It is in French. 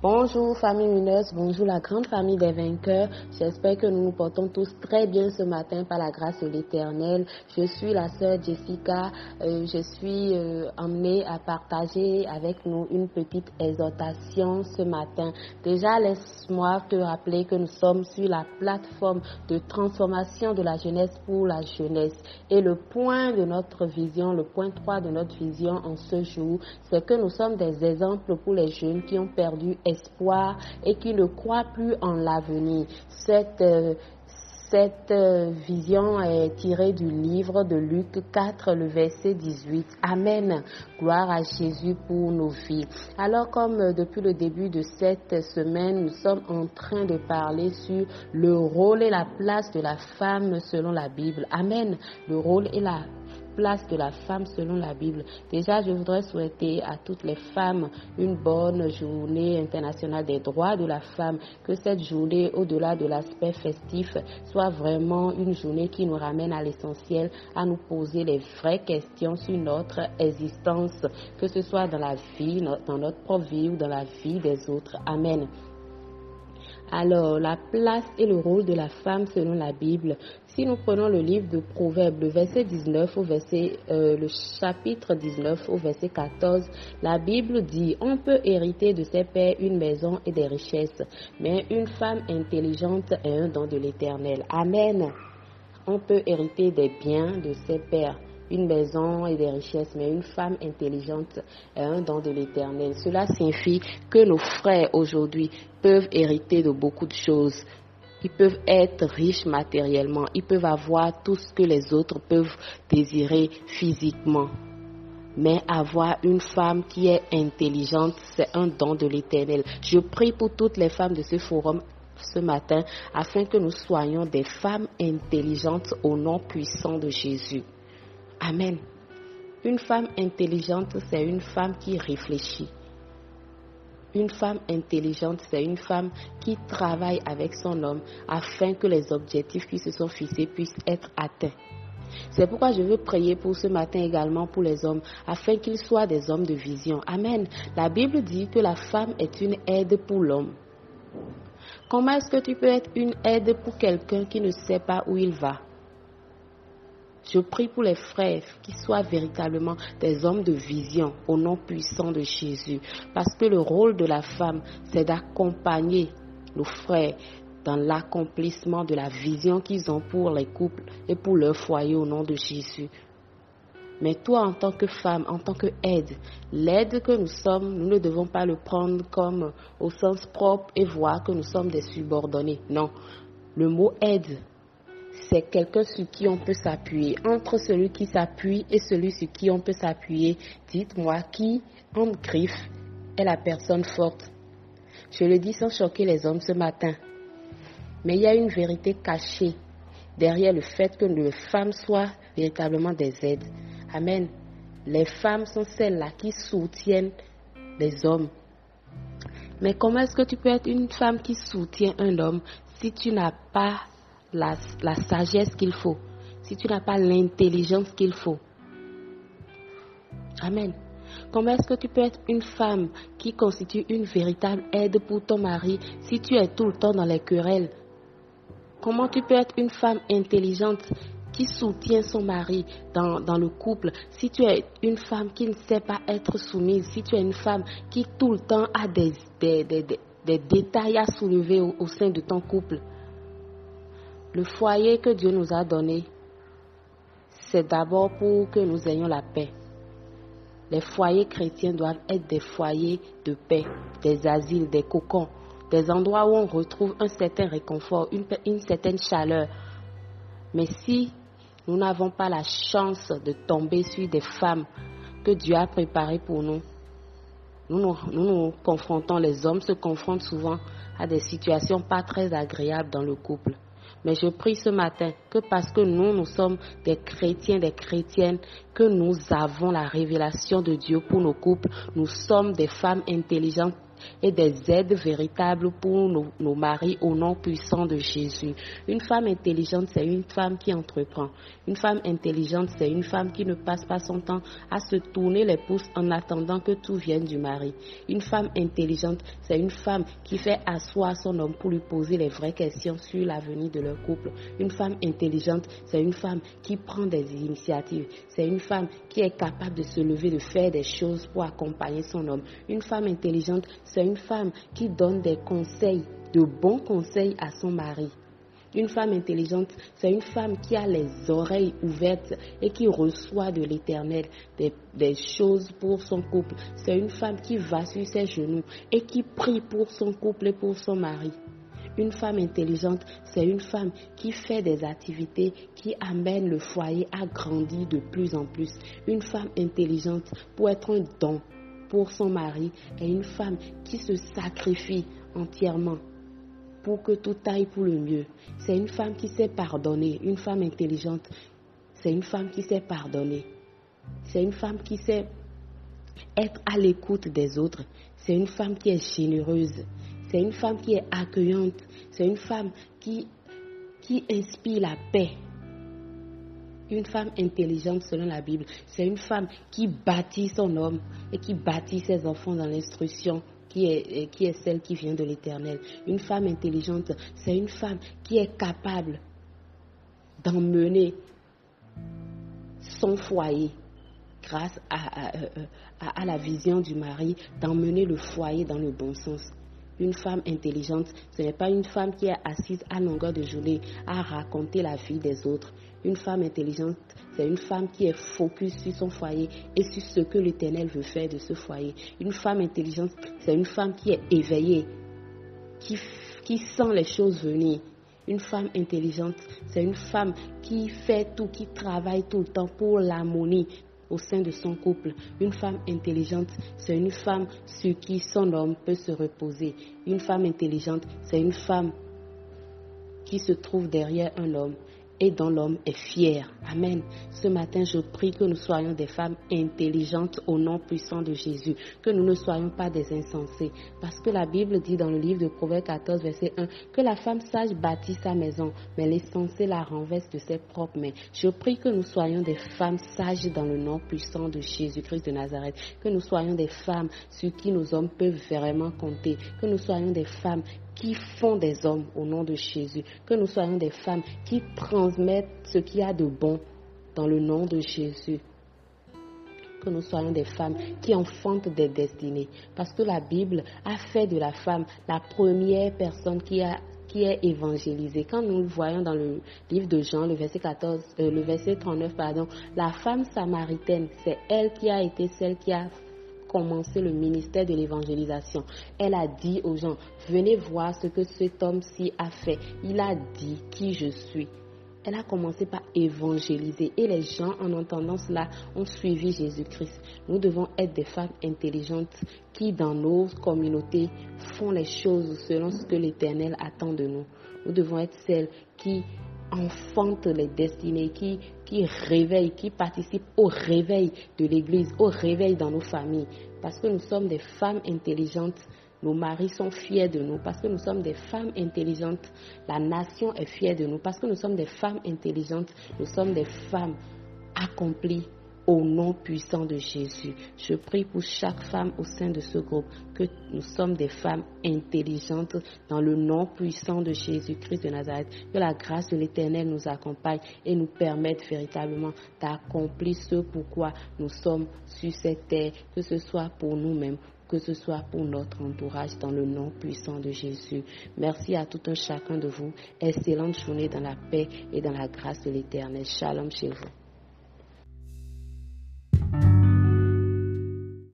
Bonjour famille mineuse, bonjour la grande famille des vainqueurs. J'espère que nous nous portons tous très bien ce matin par la grâce de l'Éternel. Je suis la sœur Jessica. Euh, je suis euh, emmenée à partager avec nous une petite exhortation ce matin. Déjà, laisse-moi te rappeler que nous sommes sur la plateforme de transformation de la jeunesse pour la jeunesse. Et le point de notre vision, le point 3 de notre vision en ce jour, c'est que nous sommes des exemples pour les jeunes qui ont perdu espoir et qui ne croient plus en l'avenir. Cette, euh, cette euh, vision est tirée du livre de Luc 4, le verset 18. Amen. Gloire à Jésus pour nos vies. Alors comme euh, depuis le début de cette semaine, nous sommes en train de parler sur le rôle et la place de la femme selon la Bible. Amen. Le rôle et la place de la femme selon la Bible. Déjà, je voudrais souhaiter à toutes les femmes une bonne journée internationale des droits de la femme, que cette journée, au-delà de l'aspect festif, soit vraiment une journée qui nous ramène à l'essentiel, à nous poser les vraies questions sur notre existence, que ce soit dans la vie, dans notre propre vie ou dans la vie des autres. Amen. Alors, la place et le rôle de la femme selon la Bible. Si nous prenons le livre de Proverbes, le verset 19 au verset, euh, le chapitre 19 au verset 14, la Bible dit, on peut hériter de ses pères une maison et des richesses, mais une femme intelligente est un don de l'éternel. Amen. On peut hériter des biens de ses pères une maison et des richesses, mais une femme intelligente est un don de l'éternel. Cela signifie que nos frères aujourd'hui peuvent hériter de beaucoup de choses. Ils peuvent être riches matériellement, ils peuvent avoir tout ce que les autres peuvent désirer physiquement. Mais avoir une femme qui est intelligente, c'est un don de l'éternel. Je prie pour toutes les femmes de ce forum ce matin afin que nous soyons des femmes intelligentes au nom puissant de Jésus. Amen. Une femme intelligente, c'est une femme qui réfléchit. Une femme intelligente, c'est une femme qui travaille avec son homme afin que les objectifs qui se sont fixés puissent être atteints. C'est pourquoi je veux prier pour ce matin également pour les hommes, afin qu'ils soient des hommes de vision. Amen. La Bible dit que la femme est une aide pour l'homme. Comment est-ce que tu peux être une aide pour quelqu'un qui ne sait pas où il va? Je prie pour les frères qui soient véritablement des hommes de vision au nom puissant de Jésus. Parce que le rôle de la femme, c'est d'accompagner nos frères dans l'accomplissement de la vision qu'ils ont pour les couples et pour leur foyer au nom de Jésus. Mais toi, en tant que femme, en tant que aide, l'aide que nous sommes, nous ne devons pas le prendre comme au sens propre et voir que nous sommes des subordonnés. Non. Le mot aide c'est quelqu'un sur qui on peut s'appuyer. Entre celui qui s'appuie et celui sur qui on peut s'appuyer, dites-moi qui, en griffe, est la personne forte. Je le dis sans choquer les hommes ce matin. Mais il y a une vérité cachée derrière le fait que les femmes soient véritablement des aides. Amen. Les femmes sont celles-là qui soutiennent les hommes. Mais comment est-ce que tu peux être une femme qui soutient un homme si tu n'as pas la, sagesse qu'il faut, si tu n'as pas l'intelligence qu'il faut. Amen. Comment est-ce que tu peux être une femme qui constitue une véritable aide pour ton mari si tu es tout le temps dans les querelles? Comment tu peux être une femme intelligente qui soutient son mari dans, dans, le couple, si tu es une femme qui ne sait pas être soumise, si tu es une femme qui tout le temps a des, des, des, des détails à soulever au sein de ton couple, le foyer que Dieu nous a donné, c'est d'abord pour que nous ayons la paix. Les foyers chrétiens doivent être des foyers de paix, des asiles, des cocons, des endroits où on retrouve un certain réconfort, une, certaine chaleur. Mais si nous n'avons pas la chance de tomber sur des femmes que Dieu a préparées pour nous, nous nous, confrontons, les hommes se confrontent souvent à des situations pas très agréables dans le couple. Mais je prie ce matin que parce que nous, nous sommes des chrétiens, des chrétiennes, que nous avons la révélation de Dieu pour nos couples. Nous sommes des femmes intelligentes et des aides véritables pour nos, maris au nom puissant de Jésus. Une femme intelligente, c'est une femme qui entreprend. Une femme intelligente, c'est une femme qui ne passe pas son temps à se tourner les pouces en attendant que tout vienne du mari. Une femme intelligente, c'est une femme qui fait asseoir son homme pour lui poser les vraies questions sur l'avenir de leur couple. Une femme intelligente, c'est une femme qui prend des initiatives. C'est une femme qui est capable de se lever, de faire des choses pour accompagner son homme. Une femme intelligente, c'est une femme qui donne des conseils, de bons conseils à son mari. Une femme intelligente, c'est une femme qui a les oreilles ouvertes et qui reçoit de l'éternel des, choses pour son couple. C'est une femme qui va sur ses genoux et qui prie pour son couple et pour son mari. Une femme intelligente, c'est une femme qui fait des activités qui amènent le foyer à grandir de plus en plus. Une femme intelligente pour être un don pour son mari est une femme qui se sacrifie entièrement pour que tout aille pour le mieux. C'est une femme qui sait pardonner. Une femme intelligente, c'est une femme qui sait pardonner. C'est une femme qui sait être à l'écoute des autres. C'est une femme qui est généreuse. C'est une femme qui est accueillante. C'est une femme qui, qui inspire la paix. Une femme intelligente selon la Bible, c'est une femme qui bâtit son homme et qui bâtit ses enfants dans l'instruction qui est, celle qui vient de l'Éternel. Une femme intelligente, c'est une femme qui est capable d'emmener son foyer grâce à, à, la vision du mari, d'emmener le foyer dans le bon sens. Une femme intelligente, ce n'est pas une femme qui est assise à longueur de journée à raconter la vie des autres. Une femme intelligente, c'est une femme qui est focus sur son foyer et sur ce que l'Éternel veut faire de ce foyer. Une femme intelligente, c'est une femme qui est éveillée, qui, qui sent les choses venir. Une femme intelligente, c'est une femme qui fait tout, qui travaille tout le temps pour l'harmonie au sein de son couple. Une femme intelligente, c'est une femme sur qui son homme peut se reposer. Une femme intelligente, c'est une femme qui se trouve derrière un homme et dont l'homme est fier. Amen. Ce matin, je prie que nous soyons des femmes intelligentes au nom puissant de Jésus, que nous ne soyons pas des insensés. Parce que la Bible dit dans le livre de Proverbes 14, verset 1, que la femme sage bâtit sa maison, mais l'insensé la renverse de ses propres mains. Je prie que nous soyons des femmes sages dans le nom puissant de Jésus-Christ de Nazareth, que nous soyons des femmes sur qui nos hommes peuvent vraiment compter, que nous soyons des femmes qui font des hommes au nom de Jésus. Que nous soyons des femmes qui transmettent ce qu'il y a de bon dans le nom de Jésus. Que nous soyons des femmes qui enfantent des destinées. Parce que la Bible a fait de la femme la première personne qui a qui est évangélisée. Quand nous le voyons dans le livre de Jean, le verset 14, euh, le verset 39, pardon, la femme samaritaine, c'est elle qui a été celle qui a commencé le ministère de l'évangélisation. Elle a dit aux gens, venez voir ce que cet homme-ci a fait. Il a dit qui je suis. Elle a commencé par évangéliser et les gens, en entendant cela, ont suivi Jésus-Christ. Nous devons être des femmes intelligentes qui, dans nos communautés, font les choses selon ce que l'Éternel attend de nous. Nous devons être celles qui enfantent les destinées, qui, qui réveillent, qui participent au réveil de l'Église, au réveil dans nos familles. Parce que nous sommes des femmes intelligentes, nos maris sont fiers de nous. Parce que nous sommes des femmes intelligentes, la nation est fière de nous. Parce que nous sommes des femmes intelligentes, nous sommes des femmes accomplies au nom puissant de Jésus. Je prie pour chaque femme au sein de ce groupe que nous sommes des femmes intelligentes dans le nom puissant de Jésus-Christ de Nazareth. Que la grâce de l'Éternel nous accompagne et nous permette véritablement d'accomplir ce pourquoi nous sommes sur cette terre, que ce soit pour nous-mêmes que ce soit pour notre entourage dans le nom puissant de Jésus. Merci à tout un chacun de vous. Excellente journée dans la paix et dans la grâce de l'Éternel. Shalom chez vous.